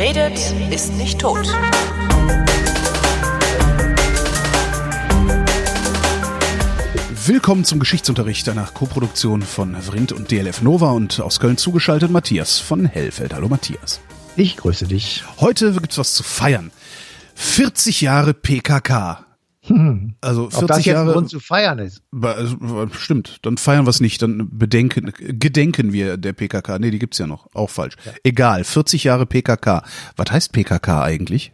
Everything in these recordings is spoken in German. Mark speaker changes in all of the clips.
Speaker 1: Redet, ist nicht tot.
Speaker 2: Willkommen zum Geschichtsunterricht einer Koproduktion von Vrindt und DLF Nova und aus Köln zugeschaltet Matthias von Hellfeld. Hallo Matthias.
Speaker 3: Ich grüße dich.
Speaker 2: Heute gibt's was zu feiern. 40 Jahre PKK.
Speaker 3: Hm.
Speaker 2: Also
Speaker 3: Ob
Speaker 2: 40
Speaker 3: das jetzt
Speaker 2: Jahre.
Speaker 3: Grund zu feiern ist.
Speaker 2: Also, Stimmt, dann feiern wir es nicht, dann bedenken, gedenken wir der PKK. Nee, die gibt's ja noch. Auch falsch. Egal, 40 Jahre PKK. Was heißt PKK eigentlich?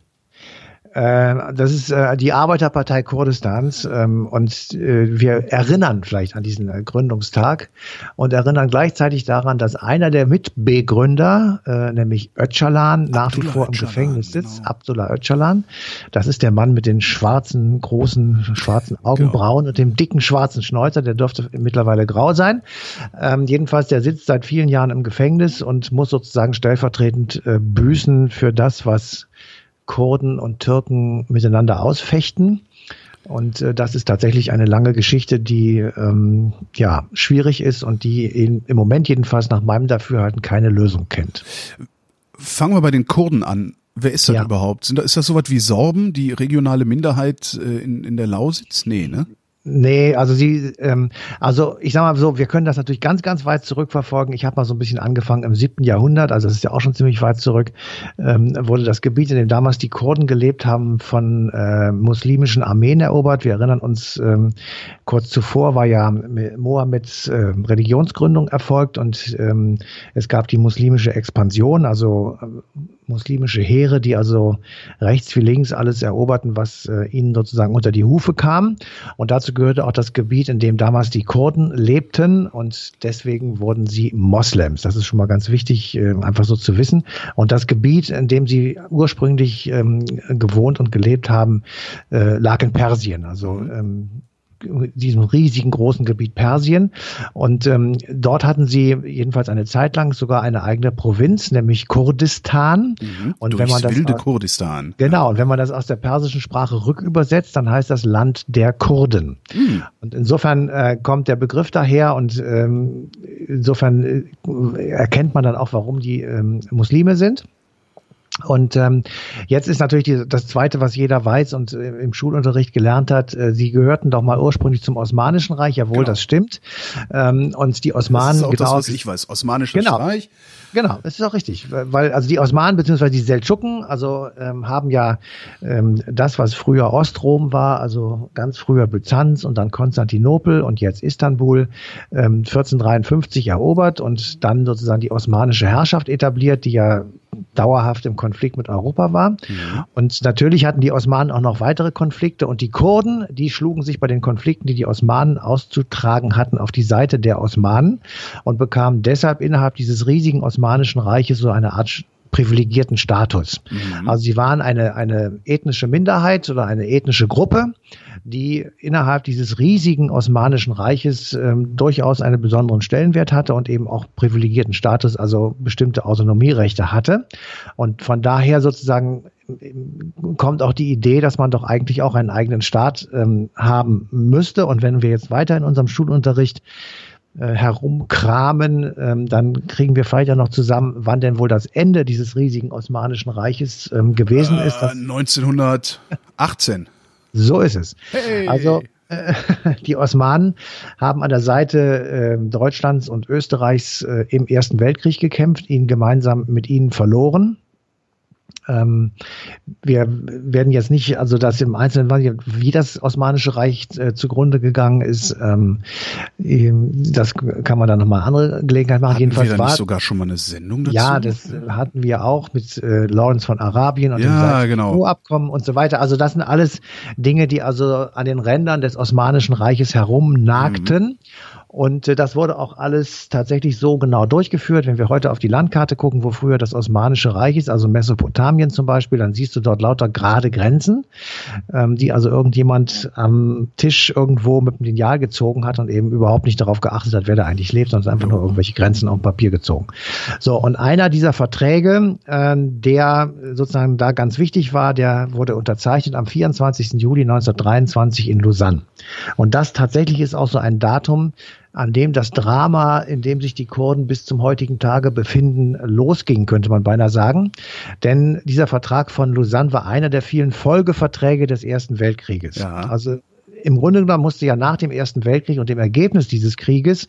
Speaker 3: Äh, das ist äh, die Arbeiterpartei Kurdistans ähm, und äh, wir erinnern vielleicht an diesen äh, Gründungstag und erinnern gleichzeitig daran, dass einer der Mitbegründer, äh, nämlich Öcalan, nach wie vor im
Speaker 2: Öcalan,
Speaker 3: Gefängnis sitzt.
Speaker 2: genau.
Speaker 3: Abdullah Öcalan. Das ist der Mann mit den schwarzen, großen, schwarzen Augenbrauen und dem dicken schwarzen Schnäuzer. Der dürfte mittlerweile grau sein. Ähm, jedenfalls, der sitzt seit vielen Jahren im Gefängnis und muss sozusagen stellvertretend äh, büßen für das, was Kurden und Türken miteinander ausfechten. Und äh, das ist tatsächlich eine lange Geschichte, die ähm, ja schwierig ist und die in, im Moment jedenfalls nach meinem Dafürhalten keine Lösung kennt.
Speaker 2: Fangen wir bei den Kurden an. Wer ist das
Speaker 3: Ja.
Speaker 2: überhaupt? Ist das sowas wie Sorben, die regionale Minderheit äh, in, in der Lausitz? Nee, ne?
Speaker 3: Nee, also sie, ähm, also ich sag mal so, wir können das natürlich ganz, ganz weit zurückverfolgen. Ich habe mal so ein bisschen angefangen im siebten Jahrhundert, also das ist ja auch schon ziemlich weit zurück, ähm, wurde das Gebiet, in dem damals die Kurden gelebt haben, von äh, muslimischen Armeen erobert. Wir erinnern uns, ähm, kurz zuvor war ja Mohammeds äh, Religionsgründung erfolgt und ähm, es gab die muslimische Expansion, also äh, muslimische Heere, die also rechts wie links alles eroberten, was äh, ihnen sozusagen unter die Hufe kam. Und dazu gehörte auch das Gebiet, in dem damals die Kurden lebten und deswegen wurden sie Moslems. Das ist schon mal ganz wichtig, äh, einfach so zu wissen. Und das Gebiet, in dem sie ursprünglich ähm, gewohnt und gelebt haben, äh, lag in Persien. Also ähm, diesem riesigen großen Gebiet Persien. Und ähm, dort hatten sie jedenfalls eine Zeit lang sogar eine eigene Provinz, nämlich Kurdistan. Und
Speaker 2: Durchs
Speaker 3: wenn man das
Speaker 2: wilde
Speaker 3: aus-
Speaker 2: Kurdistan.
Speaker 3: Genau, und wenn man das aus der persischen Sprache rückübersetzt, dann heißt das Land der Kurden. Und insofern äh, kommt der Begriff daher und ähm, insofern äh, erkennt man dann auch, warum die ähm, Muslime sind. Und ähm, jetzt ist natürlich die, das Zweite, was jeder weiß und äh, im Schulunterricht gelernt hat, äh, sie gehörten doch mal ursprünglich zum Osmanischen Reich, jawohl,
Speaker 2: Genau.
Speaker 3: das stimmt. Ähm, und die
Speaker 2: Das
Speaker 3: Osmanen,
Speaker 2: ist auch das,
Speaker 3: genau,
Speaker 2: was ich weiß. Osmanisches
Speaker 3: Genau.
Speaker 2: Reich.
Speaker 3: Genau, das ist auch richtig, weil also die Osmanen beziehungsweise die Seldschuken, also ähm, haben ja ähm, das, was früher Ostrom war, also ganz früher Byzanz und dann Konstantinopel und jetzt Istanbul, ähm, 1453 erobert und dann sozusagen die osmanische Herrschaft etabliert, die ja dauerhaft im Konflikt mit Europa war. Und natürlich hatten die Osmanen auch noch weitere Konflikte und die Kurden, die schlugen sich bei den Konflikten, die die Osmanen auszutragen hatten, auf die Seite der Osmanen und bekamen deshalb innerhalb dieses riesigen osmanischen Reiches so eine Art privilegierten Status. Also sie waren eine, eine ethnische Minderheit oder eine ethnische Gruppe, die innerhalb dieses riesigen osmanischen Reiches ähm, durchaus einen besonderen Stellenwert hatte und eben auch privilegierten Status, also bestimmte Autonomierechte hatte. Und von daher sozusagen ähm, kommt auch die Idee, dass man doch eigentlich auch einen eigenen Staat ähm, haben müsste. Und wenn wir jetzt weiter in unserem Schulunterricht äh, herumkramen, ähm, dann kriegen wir vielleicht ja noch zusammen, wann denn wohl das Ende dieses riesigen osmanischen Reiches ähm, gewesen ist.
Speaker 2: Äh,
Speaker 3: Das,
Speaker 2: 1918.
Speaker 3: so ist es.
Speaker 2: Hey.
Speaker 3: Also äh, die Osmanen haben an der Seite äh, Deutschlands und Österreichs äh, im Ersten Weltkrieg gekämpft, ihn gemeinsam mit ihnen verloren. Ähm, wir werden jetzt nicht, also das im Einzelnen, wie das Osmanische Reich äh, zugrunde gegangen ist, ähm, das kann man dann nochmal andere Gelegenheit machen.
Speaker 2: Hatten
Speaker 3: Jedenfalls
Speaker 2: wir da
Speaker 3: war
Speaker 2: nicht sogar schon mal eine Sendung dazu?
Speaker 3: ja, das hatten wir auch mit äh, Lawrence von Arabien und
Speaker 2: Ja,
Speaker 3: dem
Speaker 2: genau.
Speaker 3: Abkommen und so weiter. Also das sind alles Dinge, die also an den Rändern des Osmanischen Reiches herumnagten.
Speaker 2: Mhm.
Speaker 3: Und äh, das wurde auch alles tatsächlich so genau durchgeführt. Wenn wir heute auf die Landkarte gucken, wo früher das Osmanische Reich ist, also Mesopotamien zum Beispiel, dann siehst du dort lauter gerade Grenzen, ähm, die also irgendjemand am Tisch irgendwo mit dem Lineal gezogen hat und eben überhaupt nicht darauf geachtet hat, wer da eigentlich lebt, sondern einfach nur irgendwelche Grenzen auf dem Papier gezogen. So, und einer dieser Verträge, äh, der sozusagen da ganz wichtig war, der wurde unterzeichnet am 24. Juli 1923 in Lausanne. Und das tatsächlich ist auch so ein Datum, an dem das Drama, in dem sich die Kurden bis zum heutigen Tage befinden, losging, könnte man beinahe sagen. Denn dieser Vertrag von Lausanne war einer der vielen Folgeverträge des Ersten Weltkrieges. Ja. Also im Grunde genommen musste ja nach dem Ersten Weltkrieg und dem Ergebnis dieses Krieges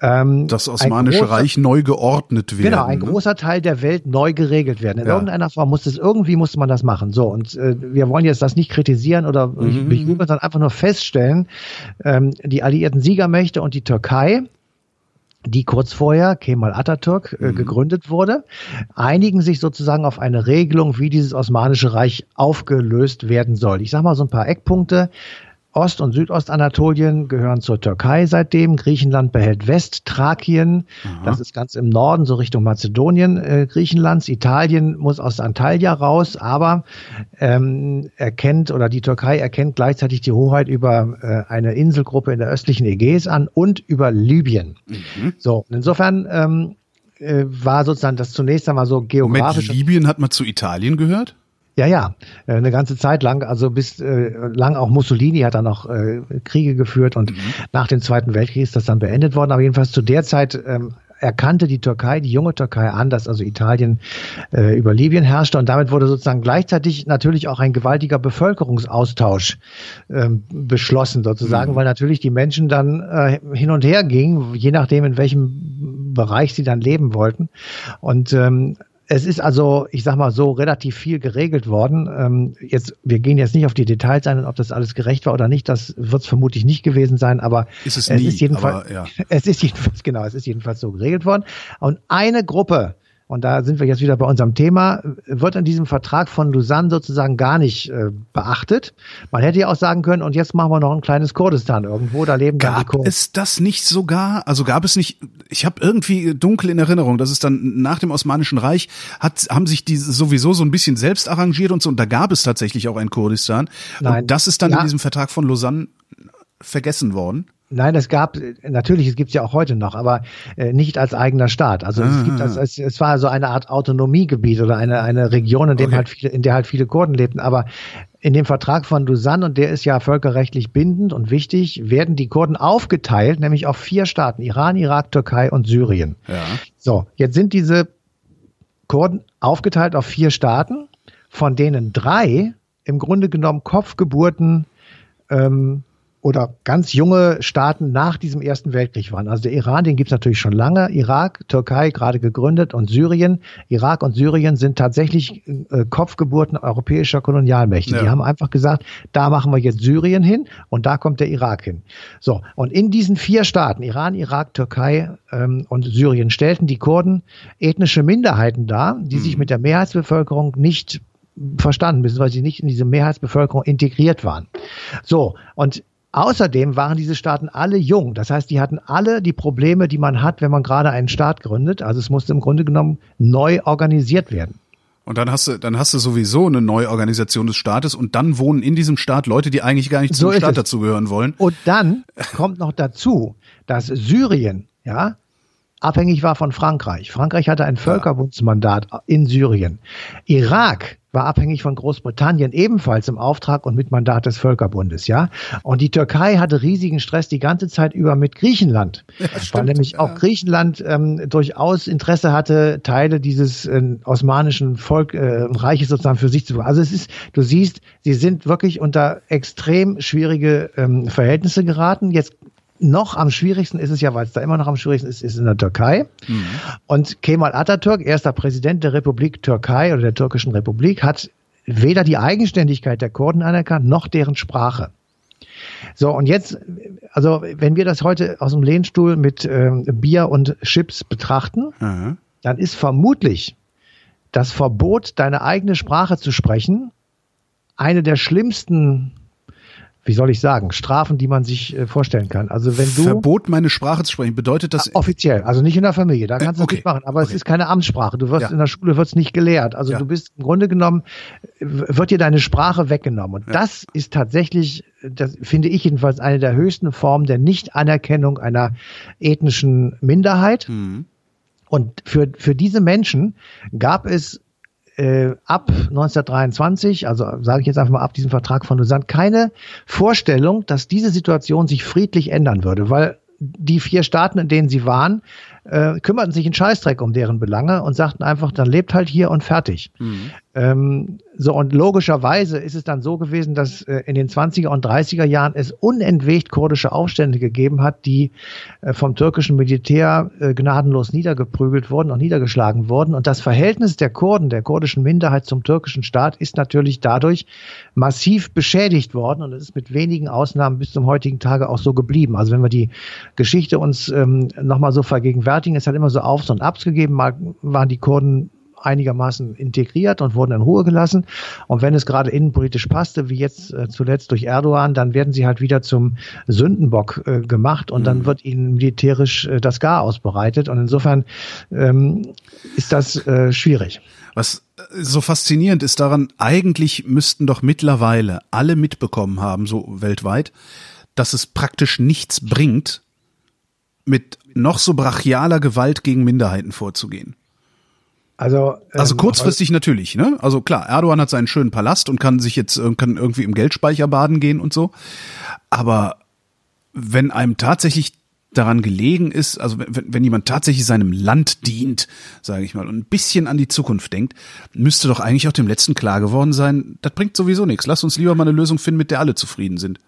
Speaker 2: ähm, das Osmanische großer, Reich neu geordnet werden.
Speaker 3: Genau, ein ne? großer Teil der Welt neu geregelt werden. In ja. irgendeiner Form muss es irgendwie musste man das machen. So und äh, wir wollen jetzt das nicht kritisieren oder mhm. bejubeln, sondern einfach nur feststellen: ähm, Die alliierten Siegermächte und die Türkei die kurz vorher, Kemal Atatürk, äh, mhm. gegründet wurde, einigen sich sozusagen auf eine Regelung, wie dieses Osmanische Reich aufgelöst werden soll. Ich sage mal so ein paar Eckpunkte. Ost- und Südostanatolien gehören zur Türkei seitdem. Griechenland behält Westtrakien. Das ist ganz im Norden, so Richtung Mazedonien äh, Griechenlands. Italien muss aus Antalya raus, aber ähm, erkennt oder die Türkei erkennt gleichzeitig die Hoheit über äh, eine Inselgruppe in der östlichen Ägäis an und über Libyen. Mhm. So, insofern ähm, äh, war sozusagen das zunächst einmal so geografisch.
Speaker 2: Moment, Libyen hat mal zu Italien gehört?
Speaker 3: Ja, ja, äh, eine ganze Zeit lang, also bis äh, lang auch Mussolini hat dann noch äh, Kriege geführt und mhm. nach dem Zweiten Weltkrieg ist das dann beendet worden. Aber jedenfalls zu der Zeit ähm, erkannte die Türkei, die junge Türkei an, dass also Italien äh, über Libyen herrschte und damit wurde sozusagen gleichzeitig natürlich auch ein gewaltiger Bevölkerungsaustausch ähm, beschlossen sozusagen, mhm. weil natürlich die Menschen dann äh, hin und her gingen, je nachdem in welchem Bereich sie dann leben wollten und ähm, es ist also, ich sag mal so, relativ viel geregelt worden. Ähm, jetzt, wir gehen jetzt nicht auf die Details ein, ob das alles gerecht war oder nicht. Das wird es vermutlich nicht gewesen sein, aber
Speaker 2: ist es, es nie, ist
Speaker 3: jedenfalls, aber, ja. es ist jedenfalls, genau, es ist jedenfalls so geregelt worden. Und eine Gruppe, und da sind wir jetzt wieder bei unserem Thema, wird in diesem Vertrag von Lausanne sozusagen gar nicht äh, beachtet. Man hätte ja auch sagen können, und jetzt machen wir noch ein kleines Kurdistan irgendwo, da leben
Speaker 2: gab dann die Kurden. Ist das nicht sogar, also gab es nicht, ich habe irgendwie dunkel in Erinnerung, dass es dann nach dem Osmanischen Reich hat, haben sich die sowieso so ein bisschen selbst arrangiert und so, und da gab es tatsächlich auch ein Kurdistan. Nein. Und das ist dann ja. in diesem Vertrag von Lausanne vergessen worden.
Speaker 3: Nein, es gab natürlich, es gibt es ja auch heute noch, aber äh, nicht als eigener Staat. Also ah. es gibt als, es, es war so eine Art Autonomiegebiet oder eine eine Region, in dem okay. halt viele, in der halt viele Kurden lebten. Aber in dem Vertrag von Lausanne und der ist ja völkerrechtlich bindend und wichtig, werden die Kurden aufgeteilt, nämlich auf vier Staaten: Iran, Irak, Türkei und Syrien. Ja. So, jetzt sind diese Kurden aufgeteilt auf vier Staaten, von denen drei im Grunde genommen Kopfgeburten ähm, oder ganz junge Staaten nach diesem Ersten Weltkrieg waren. Also der Iran, den gibt es natürlich schon lange, Irak, Türkei gerade gegründet und Syrien. Irak und Syrien sind tatsächlich äh, Kopfgeburten europäischer Kolonialmächte. Ja. Die haben einfach gesagt, da machen wir jetzt Syrien hin und da kommt der Irak hin. So, und in diesen vier Staaten, Iran, Irak, Türkei ähm, und Syrien, stellten die Kurden ethnische Minderheiten dar, die mhm. sich mit der Mehrheitsbevölkerung nicht verstanden, beziehungsweise sie nicht in diese Mehrheitsbevölkerung integriert waren. So, und Außerdem waren diese Staaten alle jung. Das heißt, die hatten alle die Probleme, die man hat, wenn man gerade einen Staat gründet. Also es musste im Grunde genommen neu organisiert werden.
Speaker 2: Und dann hast du, dann hast du sowieso eine Neuorganisation des Staates und dann wohnen in diesem Staat Leute, die eigentlich gar nicht so zum Staat dazugehören wollen.
Speaker 3: Und dann kommt noch dazu, dass Syrien, ja, abhängig war von Frankreich. Frankreich hatte ein Völkerbundsmandat in Syrien. Irak war abhängig von Großbritannien ebenfalls im Auftrag und mit Mandat des Völkerbundes, ja. Und die Türkei hatte riesigen Stress die ganze Zeit über mit Griechenland, ja, weil nämlich auch Griechenland ähm, durchaus Interesse hatte, Teile dieses äh, osmanischen Volk äh, Reiches sozusagen für sich zu. Also es ist, du siehst, sie sind wirklich unter extrem schwierige ähm, Verhältnisse geraten. Jetzt noch am schwierigsten ist es ja, weil es da immer noch am schwierigsten ist, ist in der Türkei. Mhm. Und Kemal Atatürk, erster Präsident der Republik Türkei oder der türkischen Republik, hat weder die Eigenständigkeit der Kurden anerkannt, noch deren Sprache. So, und jetzt, also wenn wir das heute aus dem Lehnstuhl mit ähm, Bier und Chips betrachten, mhm. dann ist vermutlich das Verbot, deine eigene Sprache zu sprechen, eine der schlimmsten wie soll ich sagen, Strafen, die man sich äh, vorstellen kann. Also wenn du
Speaker 2: Verbot, meine Sprache zu sprechen, bedeutet das
Speaker 3: offiziell, also nicht in der Familie, da kannst du okay. nicht machen, aber okay. es ist keine Amtssprache. Du wirst ja. in der Schule wird's nicht gelehrt. Also ja. du bist im Grunde genommen wird dir deine Sprache weggenommen und ja. das ist tatsächlich, das finde ich jedenfalls eine der höchsten Formen der Nichtanerkennung einer ethnischen Minderheit. Mhm. Und für, für diese Menschen gab es äh, ab 1923, also sage ich jetzt einfach mal ab diesem Vertrag von Lausanne, keine Vorstellung, dass diese Situation sich friedlich ändern würde, weil die vier Staaten, in denen sie waren, äh, kümmerten sich in Scheißdreck um deren Belange und sagten einfach, dann lebt halt hier und fertig. Mhm. Ähm, so und logischerweise ist es dann so gewesen, dass äh, in den 20er und 30er Jahren es unentwegt kurdische Aufstände gegeben hat, die äh, vom türkischen Militär äh, gnadenlos niedergeprügelt wurden und niedergeschlagen wurden. Und das Verhältnis der Kurden, der kurdischen Minderheit zum türkischen Staat, ist natürlich dadurch massiv beschädigt worden und es ist mit wenigen Ausnahmen bis zum heutigen Tage auch so geblieben. Also wenn wir die Geschichte uns ähm, nochmal so vergegenwärtigen, es hat immer so Aufs und Abs gegeben. Mal waren die Kurden einigermaßen integriert und wurden in Ruhe gelassen. Und wenn es gerade innenpolitisch passte, wie jetzt äh, zuletzt durch Erdogan, dann werden sie halt wieder zum Sündenbock äh, gemacht und mhm. dann wird ihnen militärisch äh, das Gar ausbereitet. Und insofern ähm, ist das äh, schwierig.
Speaker 2: Was äh, so faszinierend ist daran, eigentlich müssten doch mittlerweile alle mitbekommen haben, so weltweit, dass es praktisch nichts bringt, mit noch so brachialer Gewalt gegen Minderheiten vorzugehen. Also, ähm, also kurzfristig natürlich, ne? Also klar, Erdogan hat seinen schönen Palast und kann sich jetzt äh, kann irgendwie im Geldspeicher baden gehen und so. Aber wenn einem tatsächlich daran gelegen ist, also wenn, wenn jemand tatsächlich seinem Land dient, sage ich mal, und ein bisschen an die Zukunft denkt, müsste doch eigentlich auch dem letzten klar geworden sein, das bringt sowieso nichts. Lass uns lieber mal eine Lösung finden, mit der alle zufrieden sind.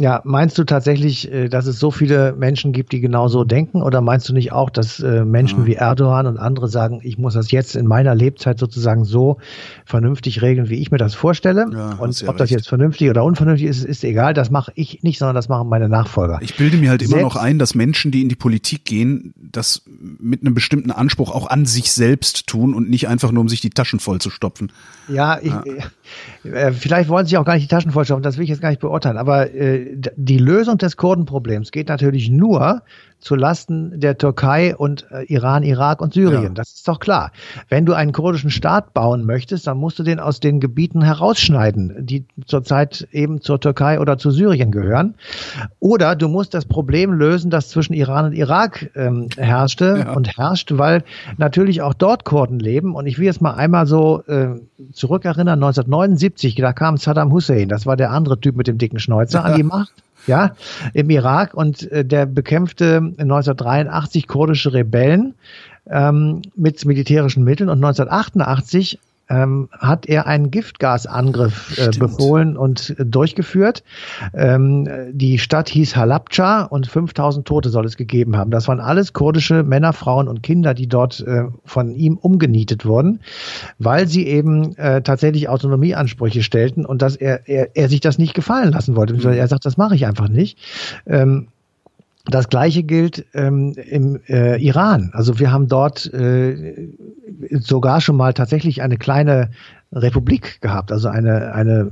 Speaker 3: Ja, meinst du tatsächlich, äh, dass es so viele Menschen gibt, die genau so denken? Oder meinst du nicht auch, dass äh, Menschen ja. wie Erdogan und andere sagen, ich muss das jetzt in meiner Lebzeit sozusagen so vernünftig regeln, wie ich mir das vorstelle? Ja, und ob recht. das jetzt vernünftig oder unvernünftig ist, ist egal. Das mache ich nicht, sondern das machen meine Nachfolger.
Speaker 2: Ich bilde mir halt immer noch ein, dass Menschen, die in die Politik gehen, das mit einem bestimmten Anspruch auch an sich selbst tun und nicht einfach nur, um sich die Taschen voll zu stopfen.
Speaker 3: Ja, ich, ja. Äh, vielleicht wollen sie auch gar nicht die Taschen vollstopfen, das will ich jetzt gar nicht beurteilen. Aber die Lösung des Kurdenproblems geht natürlich nur zu Lasten der Türkei und äh, Iran, Irak und Syrien. Ja. Das ist doch klar. Wenn du einen kurdischen Staat bauen möchtest, dann musst du den aus den Gebieten herausschneiden, die zurzeit eben zur Türkei oder zu Syrien gehören. Oder du musst das Problem lösen, das zwischen Iran und Irak ähm, herrschte ja. und herrscht, weil natürlich auch dort Kurden leben. Und ich will jetzt mal einmal so äh, zurückerinnern, 1979, da kam Saddam Hussein, das war der andere Typ mit dem dicken Schnäuzer, an die Macht ja, im Irak und äh, der bekämpfte 1983 kurdische Rebellen ähm, mit militärischen Mitteln und 1988 ähm, hat er einen Giftgasangriff äh, befohlen und äh, durchgeführt. Ähm, die Stadt hieß Halabja und 5000 Tote soll es gegeben haben. Das waren alles kurdische Männer, Frauen und Kinder, die dort äh, von ihm umgenietet wurden, weil sie eben äh, tatsächlich Autonomieansprüche stellten und dass er, er, er sich das nicht gefallen lassen wollte. Mhm. Er sagt, das mache ich einfach nicht. Ähm, das gleiche gilt ähm, im äh, Iran. Also wir haben dort äh, sogar schon mal tatsächlich eine kleine Republik gehabt, also eine, eine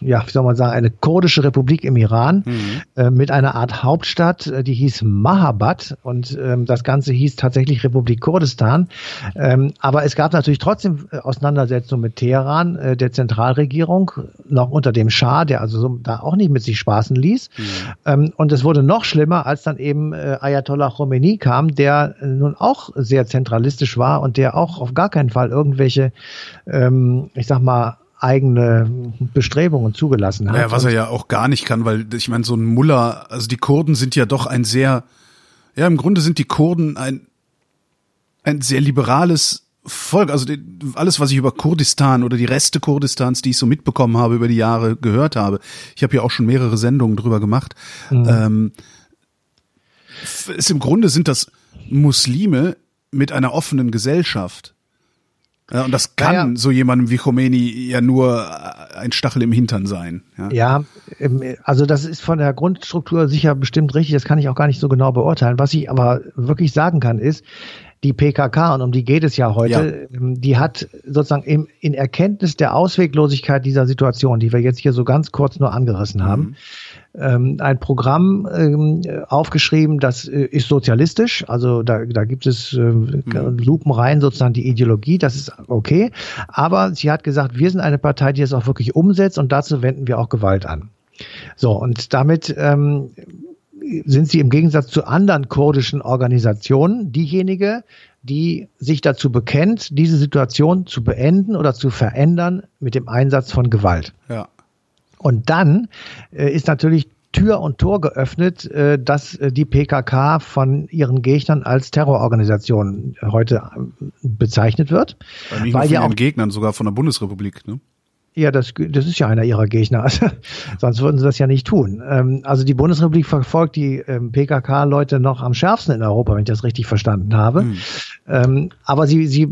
Speaker 3: ja, wie soll man sagen, eine kurdische Republik im Iran mhm. äh, mit einer Art Hauptstadt, äh, die hieß Mahabad und ähm, das Ganze hieß tatsächlich Republik Kurdistan. Ähm, aber es gab natürlich trotzdem äh, Auseinandersetzungen mit Teheran, äh, der Zentralregierung, noch unter dem Schah, der also so, da auch nicht mit sich spaßen ließ. Mhm. Ähm, und es wurde noch schlimmer, als dann eben äh, Ayatollah Khomeini kam, der äh, nun auch sehr zentralistisch war und der auch auf gar keinen Fall irgendwelche, ähm, ich sag mal, eigene Bestrebungen zugelassen hat.
Speaker 2: Ja, was er ja auch gar nicht kann, weil ich meine, so ein Mullah, also die Kurden sind ja doch ein sehr, ja, im Grunde sind die Kurden ein, ein sehr liberales Volk. Also die, alles, was ich über Kurdistan oder die Reste Kurdistans, die ich so mitbekommen habe über die Jahre, gehört habe. Ich habe ja auch schon mehrere Sendungen drüber gemacht. Mhm. Ähm, ist im Grunde sind das Muslime mit einer offenen Gesellschaft. Ja, und das kann naja. so jemandem wie Khomeini ja nur ein Stachel im Hintern sein.
Speaker 3: Ja. ja, also das ist von der Grundstruktur sicher bestimmt richtig, das kann ich auch gar nicht so genau beurteilen. Was ich aber wirklich sagen kann, ist, die PKK, und um die geht es ja heute, ja. Ähm, die hat sozusagen im, in Erkenntnis der Ausweglosigkeit dieser Situation, die wir jetzt hier so ganz kurz nur angerissen haben, mhm ähm, ein Programm ähm, aufgeschrieben, das äh, ist sozialistisch, also da, da gibt es äh, mhm. lupenrein sozusagen die Ideologie, das ist okay, aber sie hat gesagt, wir sind eine Partei, die das auch wirklich umsetzt und dazu wenden wir auch Gewalt an. So, und damit ähm, sind sie im Gegensatz zu anderen kurdischen Organisationen diejenige, die sich dazu bekennt, diese Situation zu beenden oder zu verändern mit dem Einsatz von Gewalt. Ja. Und dann äh, ist natürlich Tür und Tor geöffnet, äh, dass äh, die PKK von ihren Gegnern als Terrororganisation heute äh, bezeichnet wird.
Speaker 2: Weil nicht weil von ihren Gegnern, sogar von der Bundesrepublik. Ne?
Speaker 3: Ja, das, das ist ja einer ihrer Gegner. Also, sonst würden sie das ja nicht tun. Ähm, also die Bundesrepublik verfolgt die ähm, PKK-Leute noch am schärfsten in Europa, wenn ich das richtig verstanden habe. Hm. Ähm, aber sie, sie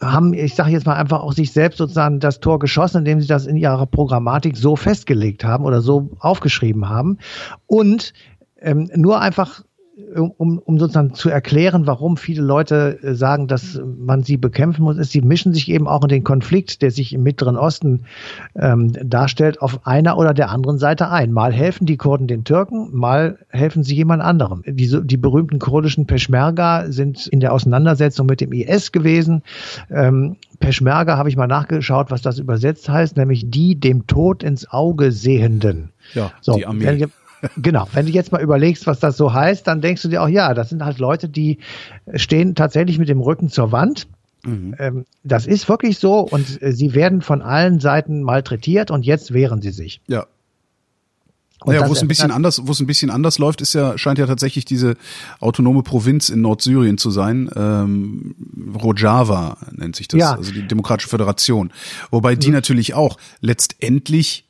Speaker 3: haben, ich sage jetzt mal einfach auch sich selbst sozusagen das Tor geschossen, indem sie das in ihrer Programmatik so festgelegt haben oder so aufgeschrieben haben. Und ähm, nur einfach um, um sozusagen zu erklären, warum viele Leute äh, sagen, dass man sie bekämpfen muss, ist, sie mischen sich eben auch in den Konflikt, der sich im Mittleren Osten ähm, darstellt, auf einer oder der anderen Seite ein. Mal helfen die Kurden den Türken, mal helfen sie jemand anderem. Die, die berühmten kurdischen Peschmerga sind in der Auseinandersetzung mit dem IS gewesen. Ähm, Peschmerga habe ich mal nachgeschaut, was das übersetzt heißt, nämlich die dem Tod ins Auge sehenden.
Speaker 2: Ja, so, die Armee.
Speaker 3: Genau, wenn du jetzt mal überlegst, was das so heißt, dann denkst du dir auch, ja, das sind halt Leute, die stehen tatsächlich mit dem Rücken zur Wand. Mhm. Ähm, das ist wirklich so und äh, sie werden von allen Seiten malträtiert und jetzt wehren sie sich.
Speaker 2: Ja. Und naja, wo es ein bisschen anders, wo es ein bisschen anders läuft, ist ja scheint ja tatsächlich diese autonome Provinz in Nordsyrien zu sein. Ähm, Rojava nennt sich das, ja. also die Demokratische Föderation. Wobei die mhm. natürlich auch letztendlich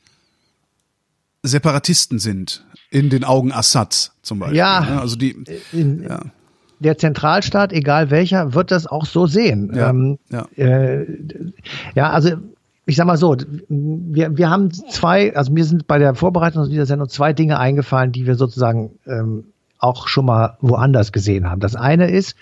Speaker 2: Separatisten sind in den Augen Assads zum Beispiel.
Speaker 3: Ja, ne? also die. In, ja. Der Zentralstaat, egal welcher, wird das auch so sehen. Ja, ähm, ja. Äh, ja, also ich sag mal so, wir, wir haben zwei, also mir sind bei der Vorbereitung dieser Sendung zwei Dinge eingefallen, die wir sozusagen ähm, auch schon mal woanders gesehen haben. Das eine ist,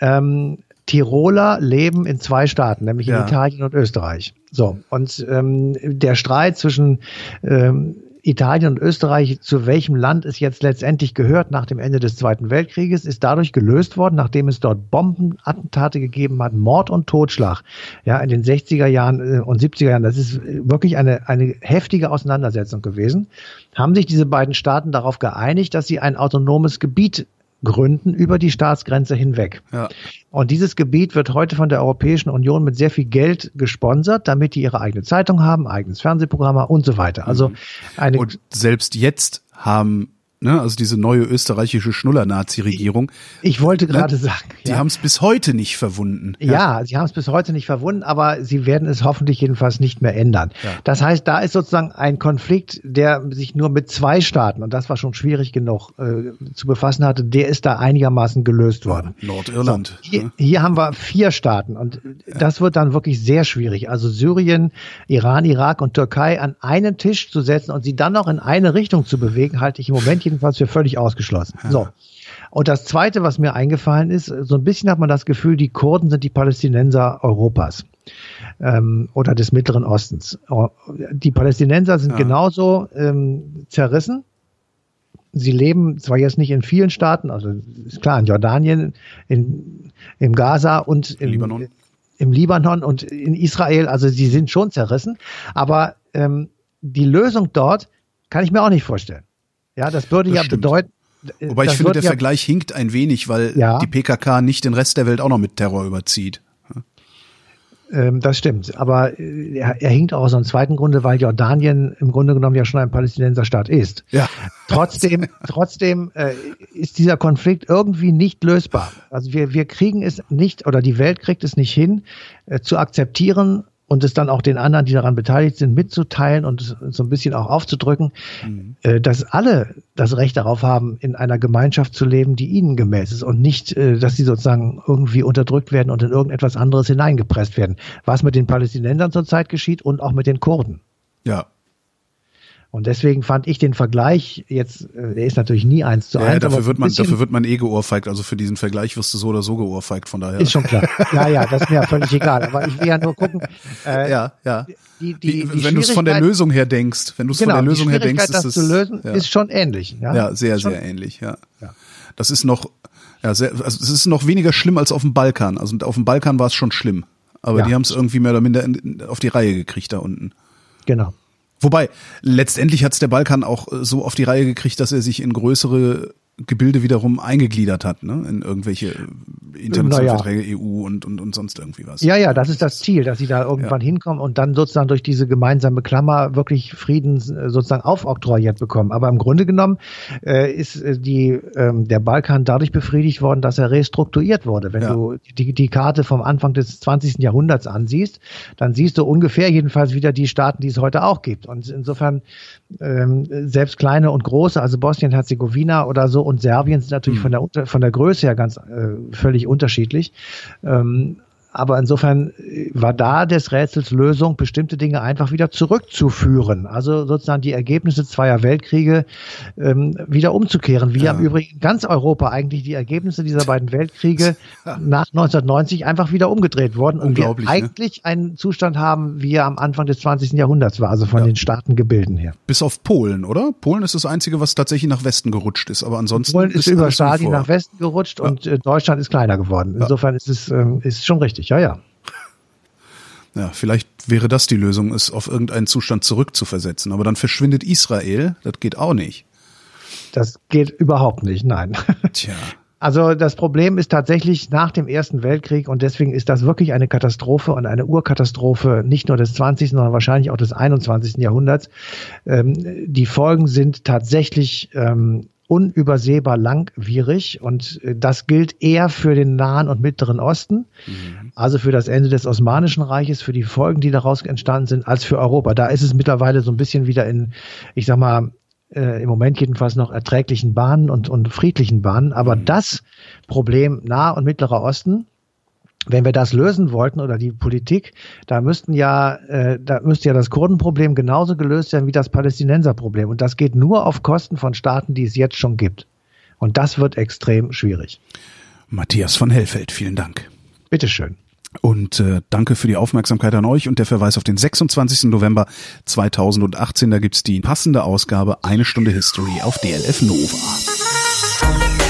Speaker 3: ähm, Tiroler leben in zwei Staaten, nämlich in ja. Italien und Österreich. So, und ähm, der Streit zwischen ähm, Italien und Österreich, zu welchem Land es jetzt letztendlich gehört nach dem Ende des Zweiten Weltkrieges, ist dadurch gelöst worden, nachdem es dort Bombenattentate gegeben hat, Mord und Totschlag. Ja, in den 60er Jahren äh, und 70er Jahren, das ist wirklich eine, eine heftige Auseinandersetzung gewesen, haben sich diese beiden Staaten darauf geeinigt, dass sie ein autonomes Gebiet gründen über die Staatsgrenze hinweg. Ja. Und dieses Gebiet wird heute von der Europäischen Union mit sehr viel Geld gesponsert, damit die ihre eigene Zeitung haben, eigenes Fernsehprogramm und so weiter. Also mhm. eine
Speaker 2: und selbst jetzt haben ne, also diese neue österreichische Schnuller-Nazi-Regierung.
Speaker 3: Ich wollte ne, gerade ne, sagen.
Speaker 2: Die ja. haben es bis heute nicht verwunden.
Speaker 3: Ja, ja sie haben es bis heute nicht verwunden, aber sie werden es hoffentlich jedenfalls nicht mehr ändern. Ja. Das heißt, da ist sozusagen ein Konflikt, der sich nur mit zwei Staaten, und das war schon schwierig genug äh, zu befassen hatte, der ist da einigermaßen gelöst worden.
Speaker 2: Nordirland.
Speaker 3: So, hier, hier, haben wir vier Staaten und das wird dann wirklich sehr schwierig. Also Syrien, Iran, Irak und Türkei an einen Tisch zu setzen und sie dann noch in eine Richtung zu bewegen, halte ich im Moment jedenfalls für völlig ausgeschlossen. Ja. So. Und das Zweite, was mir eingefallen ist, so ein bisschen hat man das Gefühl, die Kurden sind die Palästinenser Europas ähm, oder des Mittleren Ostens. Die Palästinenser sind ja. genauso ähm, zerrissen. Sie leben zwar jetzt nicht in vielen Staaten, also ist klar, in Jordanien, in, im Gaza und im Libanon. im Libanon und in Israel, also sie sind schon zerrissen, aber ähm, die Lösung dort kann ich mir auch nicht vorstellen. Ja, das würde das ja stimmt. bedeuten.
Speaker 2: Äh, Wobei ich finde, der ja, Vergleich hinkt ein wenig, weil ja. die PKK nicht den Rest der Welt auch noch mit Terror überzieht.
Speaker 3: Ähm, das stimmt. Aber äh, er, er hinkt auch aus einem zweiten Grunde, weil Jordanien im Grunde genommen ja schon ein Palästinenserstaat ist.
Speaker 2: Ja.
Speaker 3: Trotzdem, trotzdem äh, ist dieser Konflikt irgendwie nicht lösbar. Also wir, wir kriegen es nicht, oder die Welt kriegt es nicht hin, äh, zu akzeptieren, und es dann auch den anderen, die daran beteiligt sind, mitzuteilen und so ein bisschen auch aufzudrücken, mhm. äh, dass alle das Recht darauf haben, in einer Gemeinschaft zu leben, die ihnen gemäß ist und nicht, äh, dass sie sozusagen irgendwie unterdrückt werden und in irgendetwas anderes hineingepresst werden. Was mit den Palästinensern zurzeit geschieht und auch mit den Kurden.
Speaker 2: Ja,
Speaker 3: und deswegen fand ich den Vergleich jetzt, äh, der ist natürlich nie eins zu eins.
Speaker 2: Ja, dafür wird man, dafür wird man eh geohrfeigt. Also für diesen Vergleich wirst du so oder so geohrfeigt, von daher.
Speaker 3: Ist schon klar. Ja, ja, das ist mir ja völlig egal. Aber ich will ja nur gucken.
Speaker 2: Äh, ja, ja. Die, die, die wenn du es von der Lösung her denkst, wenn du es genau, von der Lösung her denkst,
Speaker 3: ist das, zu lösen, ja. ist schon ähnlich. Ja,
Speaker 2: ja sehr, sehr ähnlich, ja. ja. Das ist noch, ja, sehr, also es ist noch weniger schlimm als auf dem Balkan. Also auf dem Balkan war es schon schlimm. Aber die haben es irgendwie mehr oder minder in, auf die Reihe gekriegt da unten.
Speaker 3: Genau.
Speaker 2: Wobei, letztendlich hat es der Balkan auch äh, so auf die Reihe gekriegt, dass er sich in größere Gebilde wiederum eingegliedert hat, ne? In irgendwelche internationalen naja. Verträge, EU und, und, und sonst irgendwie was.
Speaker 3: Ja, ja, das ist das Ziel, dass sie da irgendwann ja. hinkommen und dann sozusagen durch diese gemeinsame Klammer wirklich Frieden äh, sozusagen aufoktroyiert bekommen. Aber im Grunde genommen äh, ist äh, die, ähm, der Balkan dadurch befriedigt worden, dass er restrukturiert wurde. Wenn ja. du die, die Karte vom Anfang des 20. Jahrhunderts ansiehst, dann siehst du ungefähr jedenfalls wieder die Staaten, die es heute auch gibt. Und insofern ähm, selbst kleine und große, also Bosnien-Herzegowina oder so und Serbien sind natürlich mhm. von der von der Größe her ganz äh, völlig unterschiedlich. Ähm, aber insofern äh, war da des Rätsels Lösung, bestimmte Dinge einfach wieder zurückzuführen. Also sozusagen die Ergebnisse zweier Weltkriege ähm, wieder umzukehren. Wie ja. im Übrigen ganz Europa eigentlich die Ergebnisse dieser beiden Weltkriege ja. nach 1990 einfach wieder umgedreht wurden. Und wir ne? eigentlich ne? einen Zustand haben, wie er am Anfang des 20. Jahrhunderts war, also von ja. den Staatengebilden her.
Speaker 2: Bis auf Polen, oder? Polen ist das Einzige, was tatsächlich nach Westen gerutscht ist. Aber ansonsten.
Speaker 3: Polen ist, ist über Stalin nach Westen gerutscht und äh, Deutschland ist kleiner geworden. Insofern ist es ähm, ist schon richtig richtig, ja, ja.
Speaker 2: Ja, vielleicht wäre das die Lösung, es auf irgendeinen Zustand zurückzuversetzen. Aber dann verschwindet Israel, das geht auch nicht.
Speaker 3: Das geht überhaupt nicht, nein. Tja. Also das Problem ist tatsächlich nach dem Ersten Weltkrieg und deswegen ist das wirklich eine Katastrophe und eine Urkatastrophe nicht nur des 20., sondern wahrscheinlich auch des 21. Jahrhunderts. Ähm, die Folgen sind tatsächlich ähm, unübersehbar langwierig und äh, das gilt eher für den Nahen und Mittleren Osten, mhm. also für das Ende des Osmanischen Reiches, für die Folgen, die daraus entstanden sind, als für Europa. Da ist es mittlerweile so ein bisschen wieder in, ich sag mal, äh, im Moment jedenfalls noch erträglichen Bahnen und, und friedlichen Bahnen. Aber mhm. das Problem Nah- und Mittlerer Osten, wenn wir das lösen wollten oder die Politik, da müssten ja, äh, da müsste ja das Kurdenproblem genauso gelöst werden wie das Palästinenserproblem. Und das geht nur auf Kosten von Staaten, die es jetzt schon gibt. Und das wird extrem schwierig.
Speaker 2: Matthias von Hellfeld, vielen Dank.
Speaker 3: Bitteschön.
Speaker 2: Und äh, danke für die Aufmerksamkeit an euch und der Verweis auf den 26. November 2018. Da gibt's die passende Ausgabe Eine Stunde History auf DLF Nova.